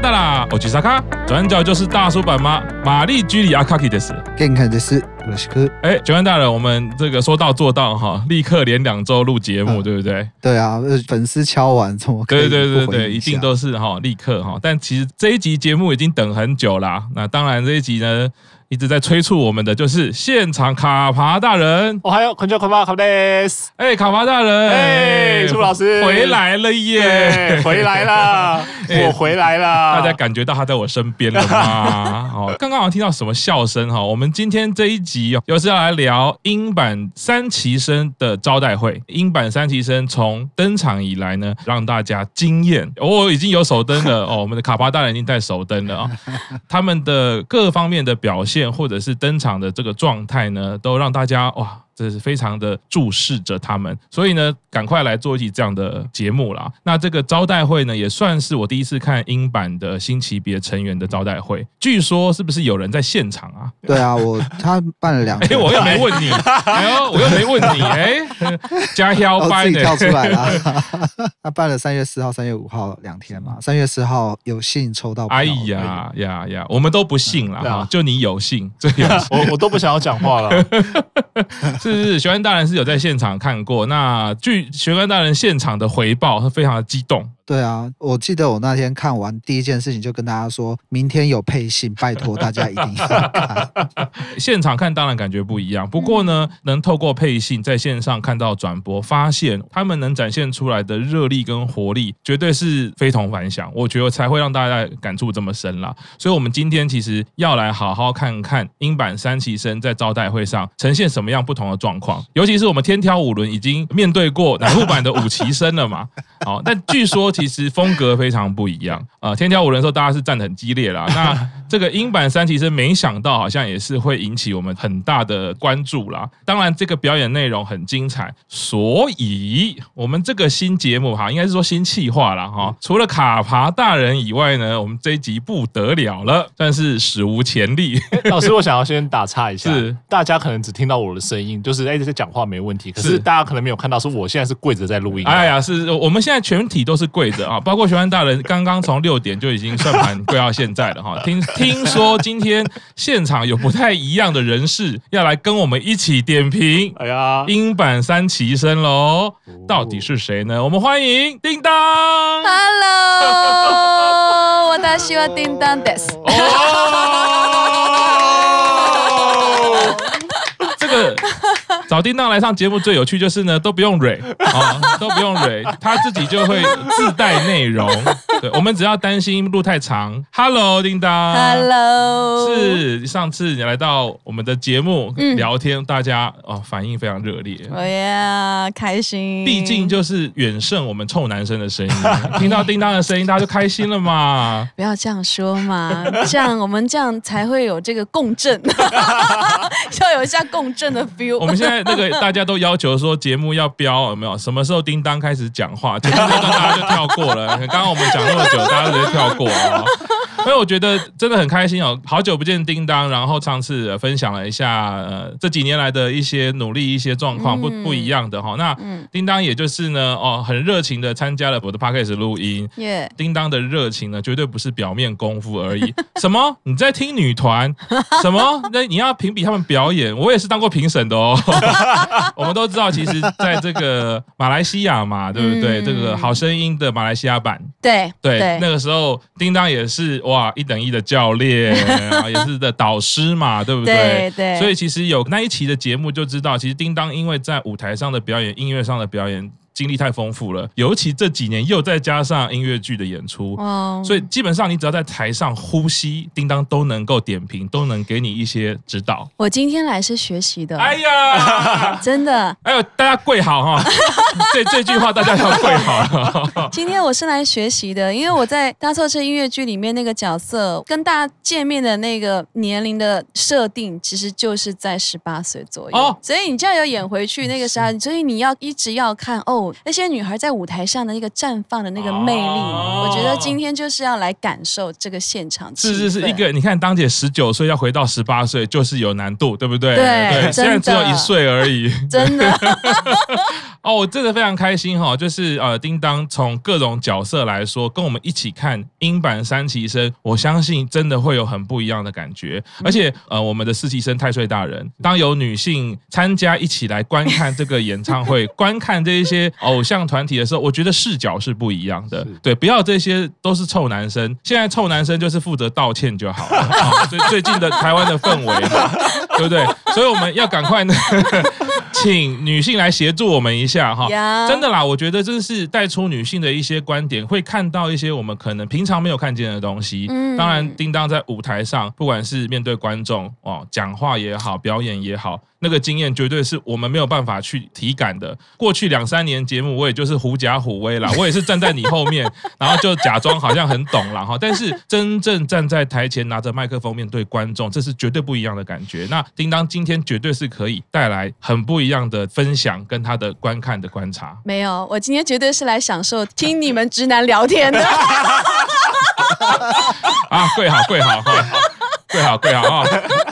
手工马卡达拉，我去萨卡，转角就是大叔版妈？玛丽居里阿卡基的斯，健康的是罗西克。哎，九安大人，我们这个说到做到哈，立刻连两周录节目，嗯、对不对？对啊，粉丝敲完怎么可以？对对对对，一定都是哈，立刻哈。但其实这一集节目已经等很久啦。那当然这一集呢。一直在催促我们的就是现场卡帕大人，我还有孔雀卡帕卡德斯，哎，卡帕大人，哎，朱老师回来了耶，回来了，我回来了，大家感觉到他在我身边了吗？哦，刚刚好像听到什么笑声哈，我们今天这一集又是要来聊英版三旗生的招待会。英版三旗生从登场以来呢，让大家惊艳，哦，已经有手灯了 哦，我们的卡巴大人已经带手灯了啊，他们的各方面的表现。或者是登场的这个状态呢，都让大家哇。这是非常的注视着他们，所以呢，赶快来做一集这样的节目啦。那这个招待会呢，也算是我第一次看英版的新级别成员的招待会。据说是不是有人在现场啊？对啊，我他办了两天，哎，我又没问你，哎呦，我又没问你，哎，加标班的，自己跳出来了。他办了三月四号、三月五号两天嘛。三月四号有幸抽到，哎呀呀呀，我们都不信了哈，就你有幸，这样 我我都不想要讲话了。是是是，玄关大人是有在现场看过。那据玄关大人现场的回报，他非常的激动。对啊，我记得我那天看完第一件事情，就跟大家说，明天有配信，拜托大家一定要看。现场看当然感觉不一样，不过呢，能透过配信在线上看到转播，发现他们能展现出来的热力跟活力，绝对是非同凡响。我觉得才会让大家感触这么深啦。所以，我们今天其实要来好好看看英版三期生在招待会上呈现什么样不同的状况，尤其是我们天挑五轮已经面对过南木版的五期生了嘛。好，但据说。其实风格非常不一样啊！天挑五人的时候，大家是战得很激烈啦。那这个英版三其实，没想到好像也是会引起我们很大的关注啦。当然，这个表演内容很精彩，所以我们这个新节目哈，应该是说新企划了哈。除了卡爬大人以外呢，我们这一集不得了了，但是史无前例。老师，我想要先打岔一下，是大家可能只听到我的声音，就是哎，这讲话没问题。可是大家可能没有看到，是我现在是跪着在录音。哎呀，是我们现在全体都是跪。啊，包括玄幻大人刚刚从六点就已经算盘跪到现在了哈。听听说今天现场有不太一样的人士要来跟我们一起点评。哎呀，英版三期生喽，到底是谁呢？我们欢迎叮当。Hello，私は叮当です。 找叮当来上节目最有趣就是呢，都不用蕊啊，都不用蕊，他自己就会自带内容。对，我们只要担心路太长。Hello，叮当。Hello。是上次你来到我们的节目聊天，大家哦反应非常热烈。哎呀，开心。毕竟就是远胜我们臭男生的声音，听到叮当的声音，大家就开心了嘛。不要这样说嘛，这样我们这样才会有这个共振，要有一下共振的 feel。我们现在。那个大家都要求说节目要标有没有？什么时候叮当开始讲话？前面那段大家就跳过了。刚刚我们讲那么久，大家直接跳过了。因为我觉得真的很开心哦，好久不见叮当，然后上次分享了一下呃这几年来的一些努力、一些状况不不一样的哈。那叮当也就是呢哦很热情的参加了我的 podcast 录音。叮当的热情呢绝对不是表面功夫而已。什么？你在听女团？什么？那你要评比他们表演？我也是当过评审的哦。我们都知道，其实在这个马来西亚嘛，对不对？这个好声音的马来西亚版，对对，那个时候叮当也是。哇，一等一的教练啊，也是的导师嘛，对不对？对对。所以其实有那一期的节目就知道，其实叮当因为在舞台上的表演、音乐上的表演。经历太丰富了，尤其这几年又再加上音乐剧的演出，Wow. 所以基本上你只要在台上呼吸，叮当都能够点评，都能给你一些指导。我今天来是学习的，哎呀，真的，哎呦，大家跪好哈，这这句话大家要跪好。今天我是来学习的，因为我在搭错车音乐剧里面那个角色，跟大家见面的那个年龄的设定，其实就是在十八岁左右，哦，所以你就要有演回去那个时候，所以你要一直要看哦。那些女孩在舞台上的那个绽放的那个魅力，哦、我觉得今天就是要来感受这个现场。是是是，一个你看，当姐十九岁要回到十八岁，就是有难度，对不对？对，对，现在只有一岁而已，真的。哦，我真的非常开心哈、哦，就是呃，叮当从各种角色来说，跟我们一起看英版三期生，我相信真的会有很不一样的感觉。而且呃，我们的四期生太岁大人，当有女性参加一起来观看这个演唱会，观看这一些偶像团体的时候，我觉得视角是不一样的。对，不要这些都是臭男生，现在臭男生就是负责道歉就好了。哦、所以最近的台湾的氛围，对不对？所以我们要赶快呢。请女性来协助我们一下哈真的啦，我觉得这是带出女性的一些观点，会看到一些我们可能平常没有看见的东西。嗯，当然，叮当在舞台上，不管是面对观众哦，讲话也好，表演也好。那个经验绝对是我们没有办法去体感的。过去两三年节目，我也就是狐假虎威啦，我也是站在你后面，然后就假装好像很懂了哈。但是真正站在台前拿着麦克风面对观众，这是绝对不一样的感觉。那叮当今天绝对是可以带来很不一样的分享跟他的观看的观察。没有，我今天绝对是来享受听你们直男聊天的。啊，跪好，跪好，跪好。跪好，跪好啊！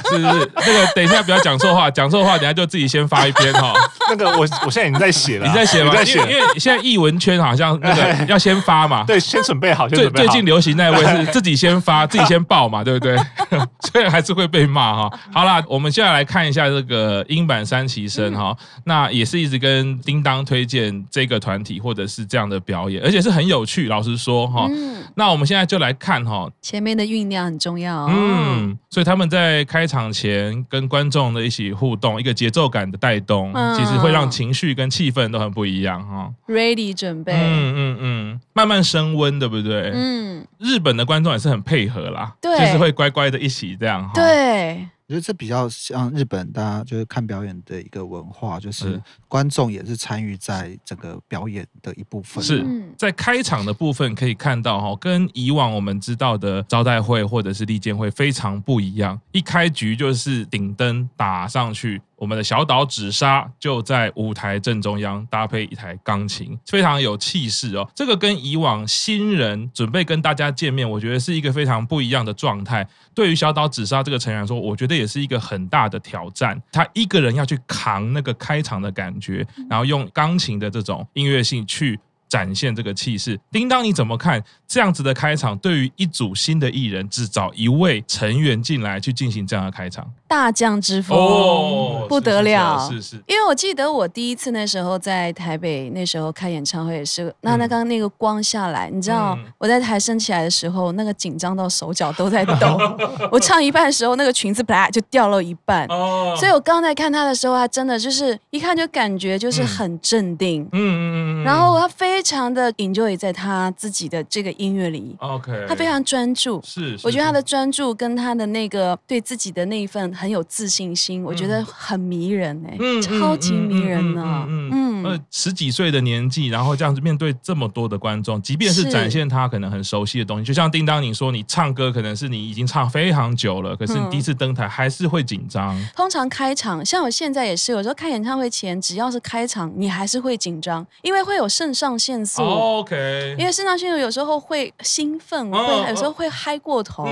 是是，那个等一下不要讲错话，讲错话等下就自己先发一篇哈。那个我我现在已经在写了，你在写吗？在写，因为现在艺文圈好像那个要先发嘛。对，先准备好。最最近流行那位是自己先发，自己先报嘛，对不对？所以还是会被骂哈。好啦，我们现在来看一下这个英版三旗生哈，那也是一直跟叮当推荐这个团体或者是这样的表演，而且是很有趣。老实说哈，那我们现在就来看哈，前面的酝酿很重要。嗯。所以他们在开场前跟观众的一起互动，一个节奏感的带动，嗯、其实会让情绪跟气氛都很不一样哈。Ready 准备，嗯嗯嗯，慢慢升温，对不对？嗯，日本的观众也是很配合啦，对，就是会乖乖的一起这样。对。我觉得这比较像日本，大家就是看表演的一个文化，就是观众也是参与在整个表演的一部分。是在开场的部分可以看到哈，跟以往我们知道的招待会或者是利剑会非常不一样。一开局就是顶灯打上去。我们的小岛紫砂就在舞台正中央，搭配一台钢琴，非常有气势哦。这个跟以往新人准备跟大家见面，我觉得是一个非常不一样的状态。对于小岛紫砂这个成员来说，我觉得也是一个很大的挑战。他一个人要去扛那个开场的感觉，然后用钢琴的这种音乐性去。展现这个气势，叮当你怎么看这样子的开场？对于一组新的艺人，只找一位成员进来去进行这样的开场，大将之风哦，不得了，是是，是，是是。因为我记得我第一次那时候在台北，那时候开演唱会也是，那那刚刚那个光下来，嗯、你知道我在台升起来的时候，那个紧张到手脚都在抖。我唱一半的时候，那个裙子啪就掉了一半，哦，所以我刚才看他的时候，他真的就是一看就感觉就是很镇定，嗯嗯嗯，然后他非。非常的 enjoy 在他自己的这个音乐里，OK，他非常专注，是，是，我觉得他的专注跟他的那个对自己的那一份很有自信心，嗯、我觉得很迷人哎，嗯、超级迷人呢，嗯，嗯，呃，十几岁的年纪，然后这样子面对这么多的观众，即便是展现他可能很熟悉的东西，就像叮当你说，你唱歌可能是你已经唱非常久了，可是你第一次登台还是会紧张。嗯、通常开场，像我现在也是，有时候开演唱会前，只要是开场，你还是会紧张，因为会有肾上腺。腺素，OK，因为肾上腺素有时候会兴奋，会有时候会嗨过头，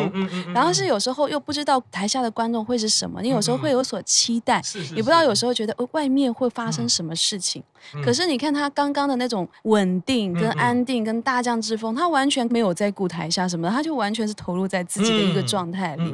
然后是有时候又不知道台下的观众会是什么，你有时候会有所期待，也不知道有时候觉得呃外面会发生什么事情。可是你看他刚刚的那种稳定、跟安定、跟大将之风，他完全没有在顾台下什么，他就完全是投入在自己的一个状态里。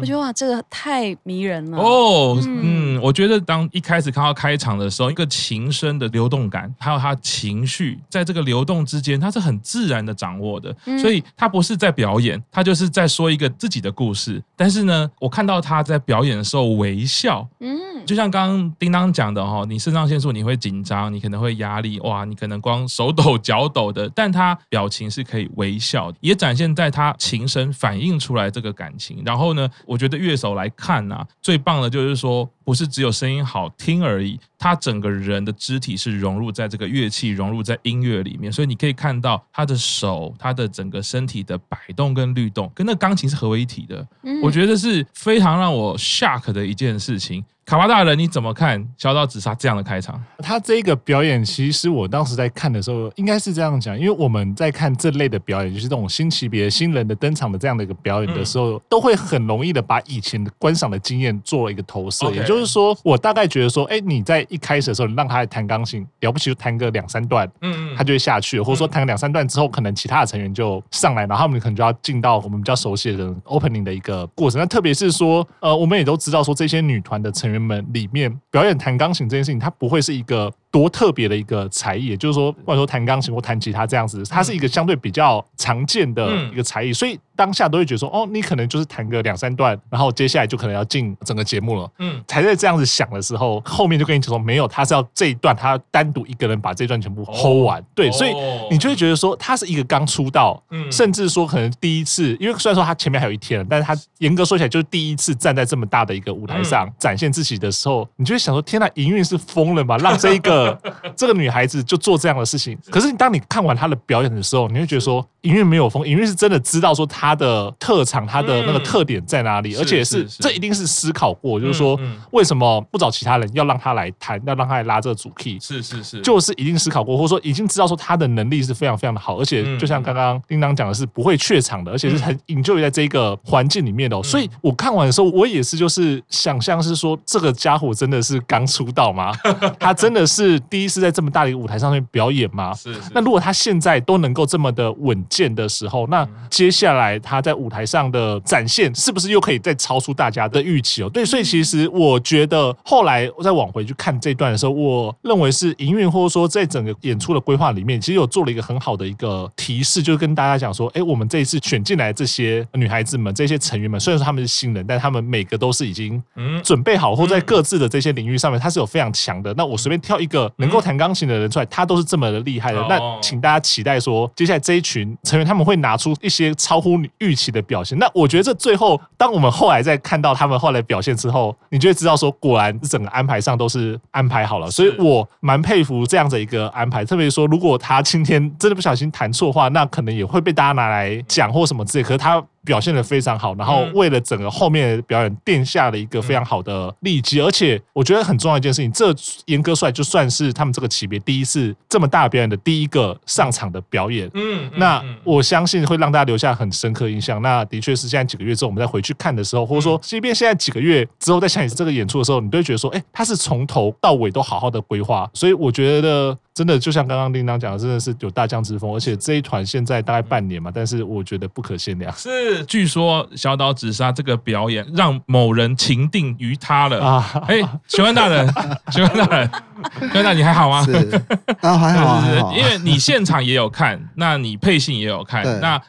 我觉得哇，这个太迷人了哦。嗯，我觉得当一开始看到开场的时候，一个琴声的流动感，还有他情绪在。这个流动之间，他是很自然的掌握的，所以他不是在表演，他就是在说一个自己的故事。但是呢，我看到他在表演的时候微笑，嗯，就像刚刚叮当讲的哈，你肾上腺素你会紧张，你可能会压力，哇，你可能光手抖脚抖的，但他表情是可以微笑，也展现在他琴声反映出来这个感情。然后呢，我觉得乐手来看呐，最棒的就是说，不是只有声音好听而已，他整个人的肢体是融入在这个乐器，融入在音乐里面，所以你可以看到他的手，他的整个身体的摆动跟律动，跟那钢琴是合为一体的。我觉得是非常让我 shock 的一件事情。卡巴大人你怎么看小岛紫砂这样的开场？他这个表演，其实我当时在看的时候，应该是这样讲，因为我们在看这类的表演，就是这种新级别新人的登场的这样的一个表演的时候，嗯、都会很容易的把以前的观赏的经验做了一个投射。也就是说，我大概觉得说，哎，你在一开始的时候，你让他来弹钢琴，了不起就弹个两三段，嗯嗯，他就会下去，或者说弹个两三段之后，可能其他的成员就上来，然后他们可能就要进到我们比较熟悉的 opening 的一个过程。那特别是说，呃，我们也都知道说，这些女团的成员们里面表演弹钢琴这件事情，它不会是一个。多特别的一个才艺，也就是说，或者说弹钢琴或弹吉他这样子，它是一个相对比较常见的一个才艺，所以当下都会觉得说，哦，你可能就是弹个两三段，然后接下来就可能要进整个节目了。嗯，才在这样子想的时候，后面就跟你讲说，没有，他是要这一段，他单独一个人把这一段全部 hold 完。对，所以你就会觉得说，他是一个刚出道，甚至说可能第一次，因为虽然说他前面还有一天，但是他严格说起来就是第一次站在这么大的一个舞台上展现自己的时候，你就会想说，天呐，营运是疯了吗？让这一个。这个女孩子就做这样的事情，可是当你看完她的表演的时候，你会觉得说，营运没有疯，营运是真的知道说她的特长，她的那个特点在哪里，而且是这一定是思考过，就是说为什么不找其他人，要让她来弹，要让她来拉这个主 key，是是是，就是一定思考过，或者说已经知道说她的能力是非常非常的好，而且就像刚刚叮当讲的是不会怯场的，而且是很 enjoy 在这个环境里面的，所以我看完的时候，我也是就是想象是说，这个家伙真的是刚出道吗？他真的是第一。次在这么大的一个舞台上面表演吗？是，是。那如果他现在都能够这么的稳健的时候，那接下来他在舞台上的展现，是不是又可以再超出大家的预期哦？对，所以其实我觉得后来我再往回去看这段的时候，我认为是营运或者说在整个演出的规划里面，其实有做了一个很好的一个提示，就是跟大家讲说，哎，我们这一次选进来这些女孩子们，这些成员们，虽然说他们是新人，但他们每个都是已经准备好，或在各自的这些领域上面，他是有非常强的。那我随便挑一个能够。弹钢琴的人出来，他都是这么的厉害的。那请大家期待说，接下来这一群成员他们会拿出一些超乎你预期的表现。那我觉得这最后，当我们后来再看到他们后来表现之后，你就会知道说，果然整个安排上都是安排好了。所以我蛮佩服这样的一个安排。特别说，如果他今天真的不小心弹错的话，那可能也会被大家拿来讲或什么之类。可是他。表现的非常好，然后为了整个后面的表演奠下了一个非常好的利基，而且我觉得很重要一件事情，这严格帅就算是他们这个级别第一次这么大表演的第一个上场的表演。嗯，那我相信会让大家留下很深刻印象。那的确是现在几个月之后，我们再回去看的时候，或者说即便现在几个月之后再想起这个演出的时候，你都会觉得说，哎，他是从头到尾都好好的规划。所以我觉得。真的就像刚刚叮当讲的，真的是有大将之风，而且这一团现在大概半年嘛，但是我觉得不可限量。是，据说小岛紫砂这个表演让某人情定于他了啊！哎，询问大人，询问大人，询问大人，你还好吗？是啊，还好，还好。因为你现场也有看，那你配信也有看，那。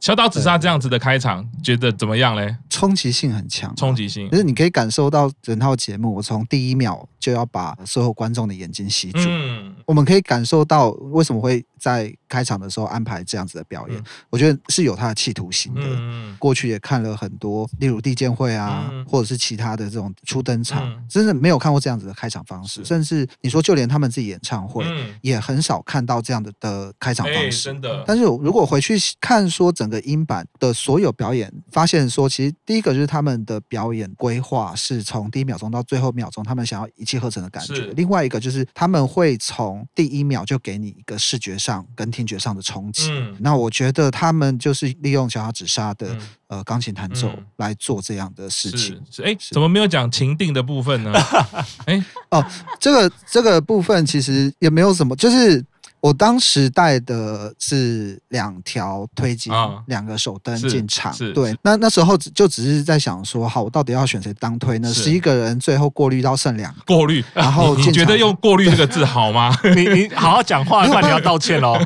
小岛紫砂这样子的开场，觉得怎么样嘞？冲击性很强，冲击性就是你可以感受到整套节目，我从第一秒就要把所有观众的眼睛吸住。嗯，我们可以感受到为什么会在开场的时候安排这样子的表演，我觉得是有他的企图心的。嗯，过去也看了很多，例如地见会啊，或者是其他的这种初登场，真的没有看过这样子的开场方式。甚至你说，就连他们自己演唱会，也很少看到这样的的开场方式。真的。但是如果回去看说整个音版的所有表演，发现说，其实第一个就是他们的表演规划是从第一秒钟到最后秒钟，他们想要一气呵成的感觉。另外一个就是他们会从第一秒就给你一个视觉上跟听觉上的冲击。嗯、那我觉得他们就是利用小小紫砂的、嗯、呃钢琴弹奏来做这样的事情。是，哎，怎么没有讲情定的部分呢？哎，哦，这个这个部分其实也没有什么，就是。我当时带的是两条推机，两个手灯进场。对，那那时候就只是在想说，好，我到底要选谁当推呢？十一个人最后过滤到剩两个。过滤，然后你觉得用“过滤”这个 字好吗？你你好好讲话，不然你要道歉哦。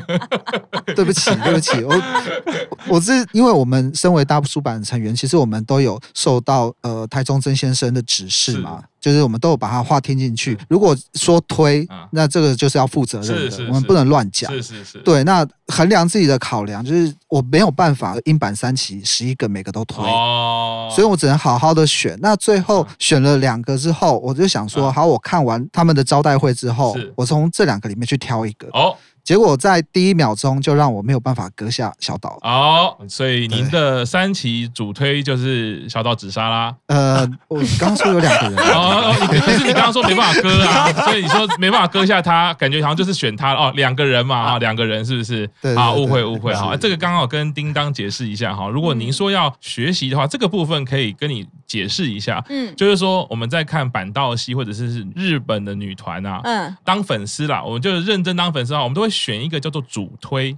对不起，对不起，我我是因为我们身为大出版成员，其实我们都有受到呃台中曾先生的指示嘛。就是我们都有把他话听进去。如果说推，那这个就是要负责任的，我们不能乱讲。是是是。对，那衡量自己的考量，就是我没有办法音版三期十一个每个都推，所以我只能好好的选。那最后选了两个之后，我就想说，好，我看完他们的招待会之后，我从这两个里面去挑一个。哦。结果在第一秒钟就让我没有办法割下小岛。哦，所以您的三期主推就是小岛紫砂啦。呃，我刚刚说有两个人。哦，你可是你刚刚说没办法割啊，所以你说没办法割下他，感觉好像就是选他哦，两个人嘛啊，两个人是不是？对，啊，误会误会哈，这个刚好跟叮当解释一下哈。如果您说要学习的话，这个部分可以跟你解释一下。嗯，就是说我们在看板道系或者是日本的女团啊，嗯，当粉丝啦，我们就认真当粉丝的话，我们都会。选一个叫做主推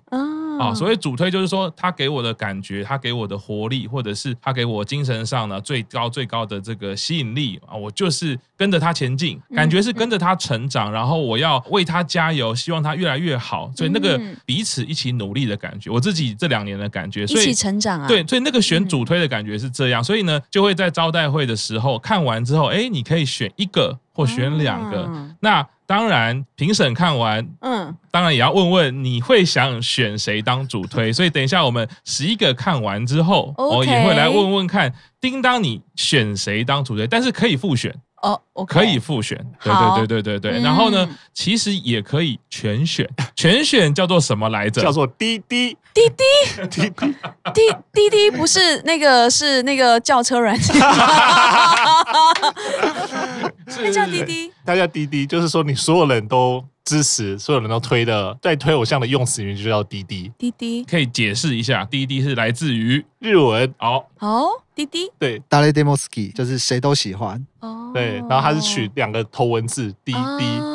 啊，所谓主推就是说，他给我的感觉，他给我的活力，或者是他给我精神上呢最高最高的这个吸引力啊，我就是跟着他前进，感觉是跟着他成长，然后我要为他加油，希望他越来越好，所以那个彼此一起努力的感觉，我自己这两年的感觉，所以一起成长啊，对，所以那个选主推的感觉是这样，所以呢，就会在招待会的时候看完之后，哎，你可以选一个或选两个，那。当然，评审看完，嗯，当然也要问问你会想选谁当主推。所以等一下我们十一个看完之后，我也会来问问看，叮当你选谁当主推？但是可以复选哦，可以复选，对对对对对对。然后呢，其实也可以全选，全选叫做什么来着？叫做滴滴滴滴滴滴滴滴，不是那个是那个叫车软件。那叫滴滴，它叫滴滴，就是说你所有人都支持，所有人都推的，在推偶像的用词里面就叫滴滴。滴滴可以解释一下，滴滴是来自于日文。好，哦，滴滴，对，谁でも好き，就是谁都喜欢。哦，对，然后它是取两个头文字，滴滴。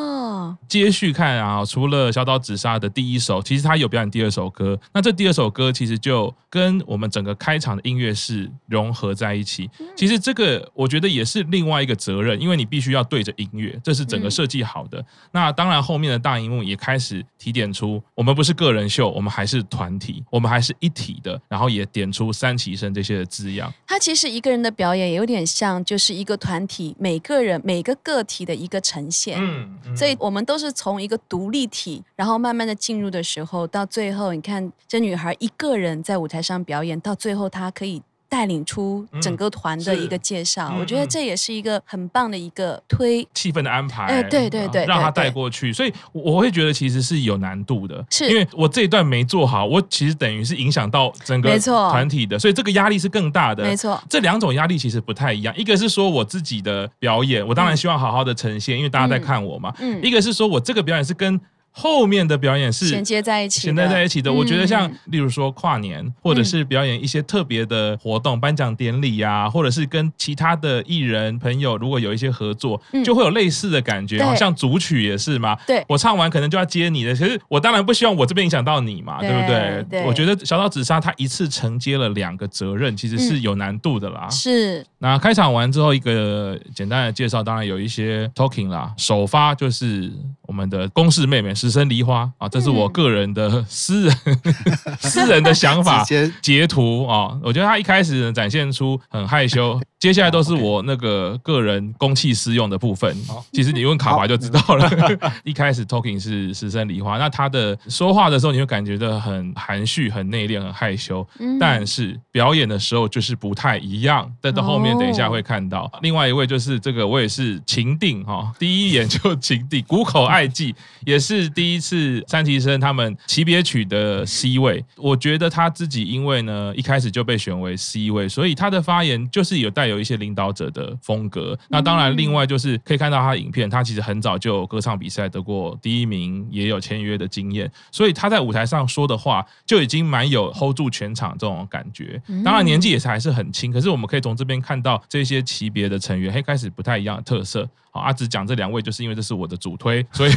接续看啊，除了小岛紫砂的第一首，其实他有表演第二首歌。那这第二首歌其实就跟我们整个开场的音乐是融合在一起。其实这个我觉得也是另外一个责任，因为你必须要对着音乐，这是整个设计好的。那当然后面的大荧幕也开始提点出，我们不是个人秀，我们还是团体，我们还是一体的。然后也点出三期生这些的字样。他其实一个人的表演有点像，就是一个团体每个人每个个体的一个呈现。嗯，嗯，所以我们。都是从一个独立体，然后慢慢的进入的时候，到最后，你看这女孩一个人在舞台上表演，到最后她可以。带领出整个团的一个介绍，嗯、我觉得这也是一个很棒的一个推气氛的安排。哎，对对对，让他带过去，所以我会觉得其实是有难度的，是因为我这一段没做好，我其实等于是影响到整个团体的，所以这个压力是更大的。没错，这两种压力其实不太一样，一个是说我自己的表演，我当然希望好好的呈现，因为大家在看我嘛。嗯，一个是说我这个表演是跟。后面的表演是衔接在一起，衔接在一起的。我觉得像，例如说跨年，或者是表演一些特别的活动，颁奖典礼呀，或者是跟其他的艺人朋友，如果有一些合作，就会有类似的感觉。好像组曲也是嘛，对，我唱完可能就要接你的，其实我当然不希望我这边影响到你嘛，对不对？我觉得小岛紫砂他一次承接了两个责任，其实是有难度的啦。是。那开场完之后，一个简单的介绍，当然有一些 talking 啦。首发就是我们的公式妹妹。石生梨花啊，这是我个人的私人、嗯、私人的想法截图啊，我觉得他一开始展现出很害羞。接下来都是我那个个人公器私用的部分。其实你问卡牌就知道了。一开始 talking 是石森梨花，那他的说话的时候，你会感觉到很含蓄、很内敛、很害羞。但是表演的时候就是不太一样。但到后面等一下会看到，另外一位就是这个，我也是情定哈，第一眼就情定，谷口爱纪也是第一次三期生他们级别曲的 C 位。我觉得他自己因为呢一开始就被选为 C 位，所以他的发言就是有带。有一些领导者的风格，那当然，另外就是可以看到他的影片，他其实很早就有歌唱比赛得过第一名，也有签约的经验，所以他在舞台上说的话就已经蛮有 hold 住全场这种感觉。当然年纪也是还是很轻，可是我们可以从这边看到这些级别的成员，嘿，开始不太一样的特色。好，阿紫讲这两位，就是因为这是我的主推，所以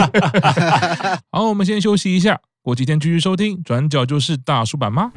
好，我们先休息一下，过几天继续收听。转角就是大叔版吗？